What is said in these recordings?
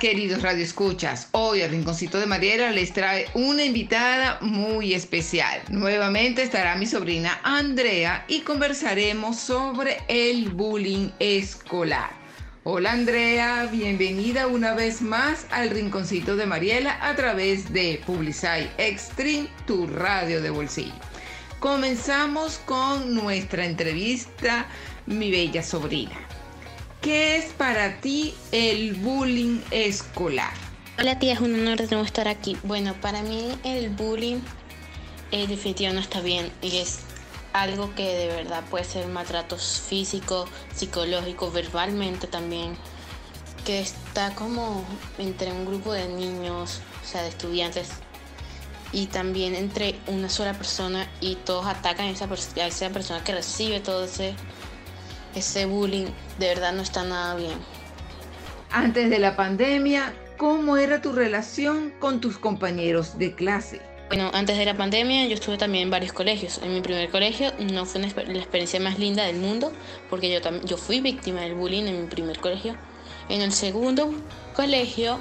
Queridos radioescuchas, hoy el Rinconcito de Mariela les trae una invitada muy especial. Nuevamente estará mi sobrina Andrea y conversaremos sobre el bullying escolar. Hola Andrea, bienvenida una vez más al Rinconcito de Mariela a través de Publicite Extreme, tu radio de bolsillo. Comenzamos con nuestra entrevista, mi bella sobrina. ¿Qué es para ti el bullying escolar? Hola tía, es un honor de nuevo estar aquí. Bueno, para mí el bullying eh, definitivamente no está bien y es algo que de verdad puede ser maltratos físico, psicológico, verbalmente también, que está como entre un grupo de niños, o sea, de estudiantes, y también entre una sola persona y todos atacan a esa, a esa persona que recibe todo ese ese bullying de verdad no está nada bien. Antes de la pandemia, ¿cómo era tu relación con tus compañeros de clase? Bueno, antes de la pandemia yo estuve también en varios colegios. En mi primer colegio no fue la experiencia más linda del mundo porque yo, yo fui víctima del bullying en mi primer colegio. En el segundo colegio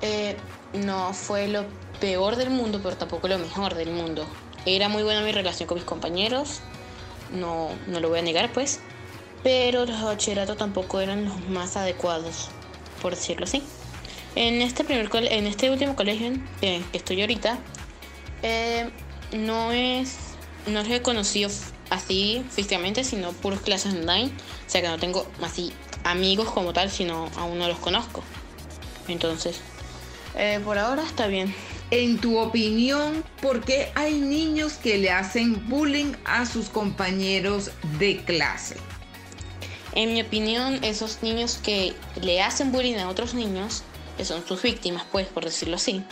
eh, no fue lo peor del mundo, pero tampoco lo mejor del mundo. Era muy buena mi relación con mis compañeros, no, no lo voy a negar pues, pero los bachilleratos tampoco eran los más adecuados, por decirlo así. En este, primer en este último colegio que estoy ahorita, eh, no es no he conocido así físicamente, sino puros clases online. O sea que no tengo así amigos como tal, sino aún no los conozco. Entonces, eh, por ahora está bien. En tu opinión, ¿por qué hay niños que le hacen bullying a sus compañeros de clase? En mi opinión, esos niños que le hacen bullying a otros niños, que son sus víctimas, pues, por decirlo así,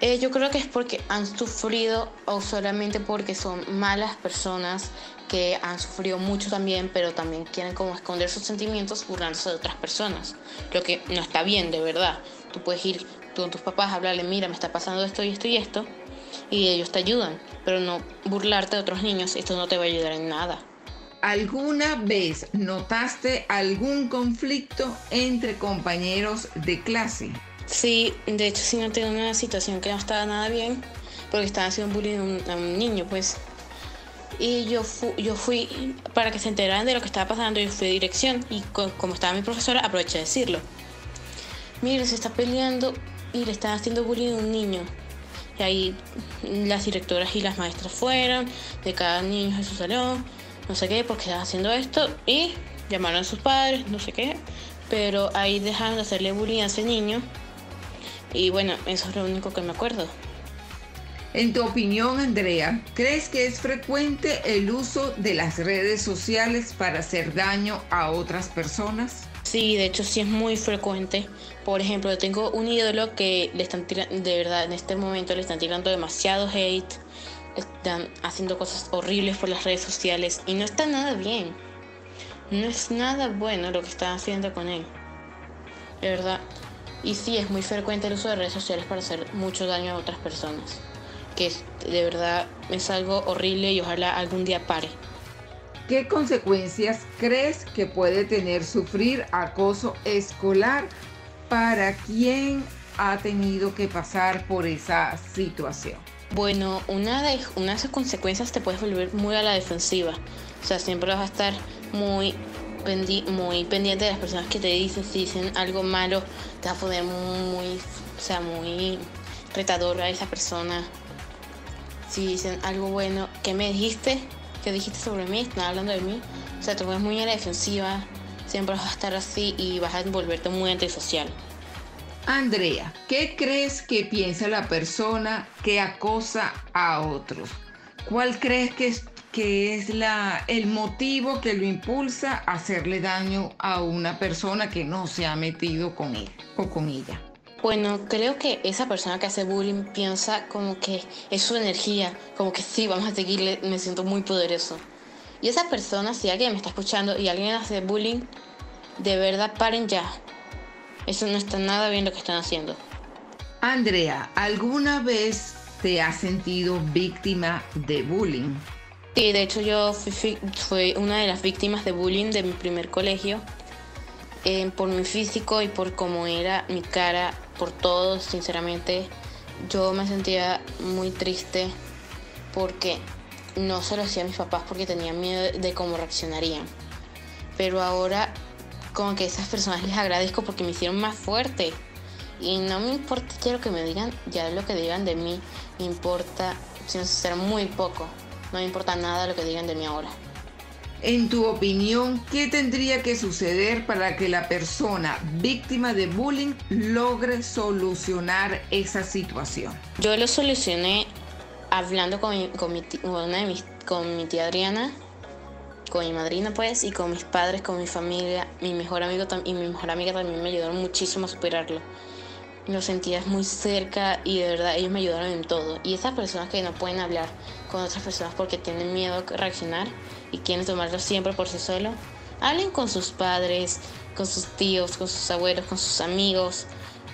eh, yo creo que es porque han sufrido o solamente porque son malas personas que han sufrido mucho también, pero también quieren como esconder sus sentimientos burlándose de otras personas. Lo que no está bien, de verdad. Tú puedes ir con tus papás a hablarle, mira, me está pasando esto y esto y esto, y ellos te ayudan, pero no burlarte de otros niños, esto no te va a ayudar en nada. ¿Alguna vez notaste algún conflicto entre compañeros de clase? Sí, de hecho sí noté una situación que no estaba nada bien, porque estaba haciendo bullying a un, niño, pues. Y yo, yo fui, para que se enteraran de lo que estaba pasando, yo fui a dirección y como estaba mi profesora, aproveché de decirlo. Mire, se está peleando y le están haciendo bullying a un niño. Y ahí las directoras y las maestras fueron, de cada niño en su salón no sé qué, porque estaba haciendo esto y llamaron a sus padres, no sé qué, pero ahí dejaron de hacerle bullying a ese niño y bueno, eso es lo único que me acuerdo. En tu opinión, Andrea, ¿crees que es frecuente el uso de las redes sociales para hacer daño a otras personas? Sí, de hecho sí es muy frecuente. Por ejemplo, tengo un ídolo que le están tirando, de verdad, en este momento le están tirando demasiado hate están haciendo cosas horribles por las redes sociales y no está nada bien. No es nada bueno lo que están haciendo con él. De verdad. Y sí, es muy frecuente el uso de redes sociales para hacer mucho daño a otras personas. Que de verdad es algo horrible y ojalá algún día pare. ¿Qué consecuencias crees que puede tener sufrir acoso escolar para quien ha tenido que pasar por esa situación? Bueno, una de, una de esas consecuencias te puedes volver muy a la defensiva. O sea, siempre vas a estar muy, muy pendiente de las personas que te dicen. Si dicen algo malo, te vas a poner muy, o sea, muy retador a esa persona. Si dicen algo bueno, ¿qué me dijiste? ¿Qué dijiste sobre mí? ¿Están hablando de mí? O sea, te pones muy a la defensiva. Siempre vas a estar así y vas a volverte muy antisocial. Andrea, ¿qué crees que piensa la persona que acosa a otros? ¿Cuál crees que es, la, el motivo que lo impulsa a hacerle daño a una persona que no se ha metido con él o con ella? Bueno, creo que esa persona que hace bullying piensa como que es su energía, como que sí, vamos a seguirle, me siento muy poderoso. Y esa persona, si alguien me está escuchando y alguien hace bullying, de verdad paren ya, eso no está nada bien lo que están haciendo. Andrea, ¿alguna vez te has sentido víctima de bullying? Sí, de hecho yo fui, una de las víctimas de bullying de mi primer colegio. eh, por mi físico y por cómo era mi cara, por todo, sinceramente, yo me sentía muy triste porque no se lo hacía a mis papás porque tenía miedo de cómo reaccionarían. Pero ahora como que a esas personas les agradezco porque me hicieron más fuerte. Y no me importa lo que me digan, ya lo que digan de mí, me importa, sin ser muy poco. No me importa nada lo que digan de mí ahora. En tu opinión, ¿qué tendría que suceder para que la persona víctima de bullying logre solucionar esa situación? Yo lo solucioné hablando con mi, con mi, con mi tía Adriana, con mi madrina pues, y con mis padres, con mi familia, mi mejor amigo y mi mejor amiga también me ayudaron muchísimo a superarlo. Lo sentía muy cerca y de verdad ellos me ayudaron en todo. Y esas personas que no pueden hablar con otras personas porque tienen miedo a reaccionar y quieren tomarlo siempre por sí solo, hablen con sus padres, con sus tíos, con sus abuelos, con sus amigos,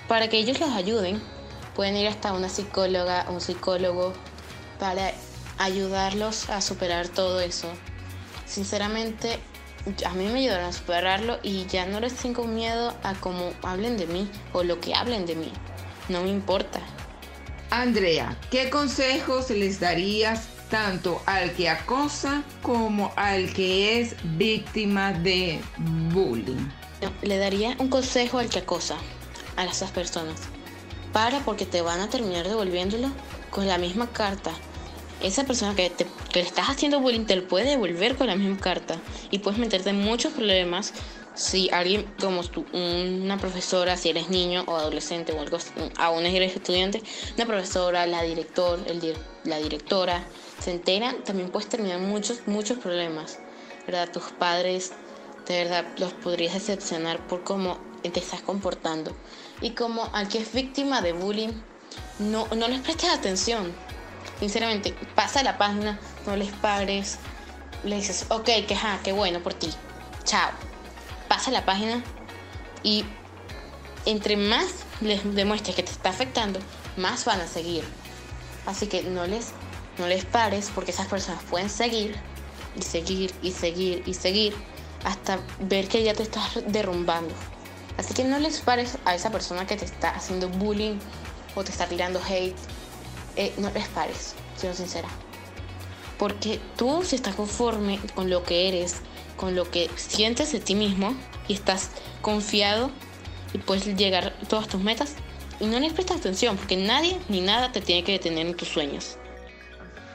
para que ellos los ayuden. Pueden ir hasta una psicóloga, un psicólogo, para ayudarlos a superar todo eso. Sinceramente, a mí me ayudaron a superarlo y ya no les tengo miedo a cómo hablen de mí o lo que hablen de mí. No me importa. Andrea, ¿qué consejos les darías tanto al que acosa como al que es víctima de bullying? le daría un consejo al que acosa a esas personas. Para porque te van a terminar devolviéndolo con la misma carta esa persona que, te, que le estás haciendo bullying te lo puede devolver con la misma carta y puedes meterte en muchos problemas si alguien como tú, una profesora, si eres niño o adolescente o algo, aún eres estudiante, una profesora, la director, el, la directora, se enteran, también puedes terminar muchos, muchos problemas, ¿verdad? Tus padres, de verdad, los podrías decepcionar por cómo te estás comportando. Y como al que es víctima de bullying, no, no les prestes atención Sinceramente, pasa la página, no les pares, le dices, ok, que ja, qué bueno por ti, chao. Pasa la página y entre más les demuestres que te está afectando, más van a seguir. Así que no les, no les pares porque esas personas pueden seguir y seguir y seguir y seguir hasta ver que ya te estás derrumbando. Así que no les pares a esa persona que te está haciendo bullying o te está tirando hate eh, no les pares, siendo sincera. Porque tú si estás conforme con lo que eres, con lo que sientes de ti mismo y estás confiado y puedes llegar a todas tus metas y no les prestas atención porque nadie ni nada te tiene que detener en tus sueños.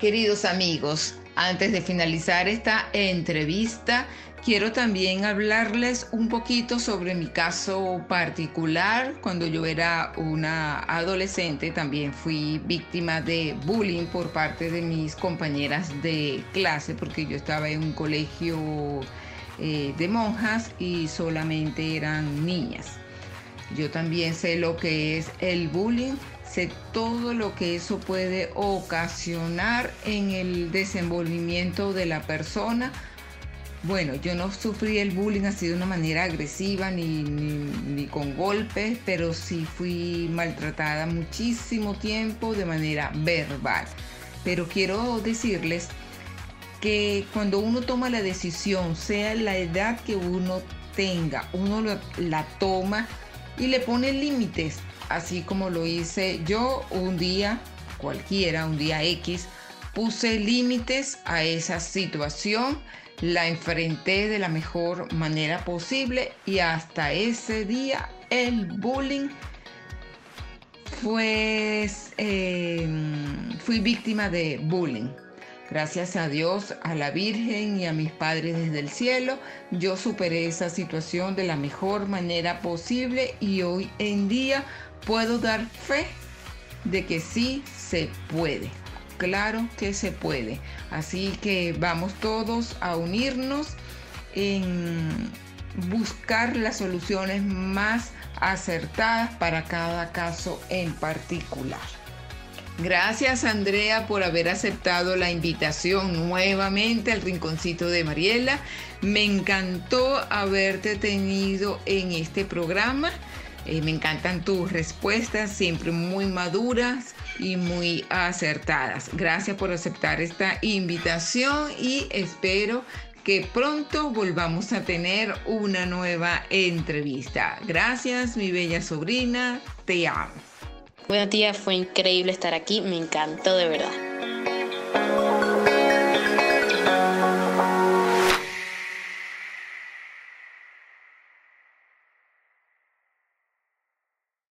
Queridos amigos, antes de finalizar esta entrevista, Quiero también hablarles un poquito sobre mi caso particular. Cuando yo era una adolescente también fui víctima de bullying por parte de mis compañeras de clase porque yo estaba en un colegio eh, de monjas y solamente eran niñas. Yo también sé lo que es el bullying, sé todo lo que eso puede ocasionar en el desenvolvimiento de la persona bueno, yo no sufrí el bullying así de una manera agresiva ni, con golpes, pero sí fui maltratada muchísimo tiempo de manera verbal. Pero quiero decirles que cuando uno toma la decisión, sea la edad que uno tenga, uno la toma y le pone límites, así como lo hice yo un día cualquiera, un día X, puse límites a esa situación la enfrenté de la mejor manera posible y hasta ese día el bullying fue, em, fui víctima de bullying. Gracias a Dios, a la Virgen y a mis padres desde el cielo, yo superé esa situación de la mejor manera posible y hoy en día puedo dar fe de que sí se puede claro que se puede. Así que vamos todos a unirnos en buscar las soluciones más acertadas para cada caso en particular. Gracias Andrea por haber aceptado la invitación nuevamente al Rinconcito de Mariela. Me encantó haberte tenido en este programa. Eh, me encantan tus respuestas, siempre muy maduras y muy acertadas. Gracias por aceptar esta invitación y espero que pronto volvamos a tener una nueva entrevista. Gracias, mi bella sobrina, te amo. Bueno, tía, fue increíble estar aquí, me encantó de verdad.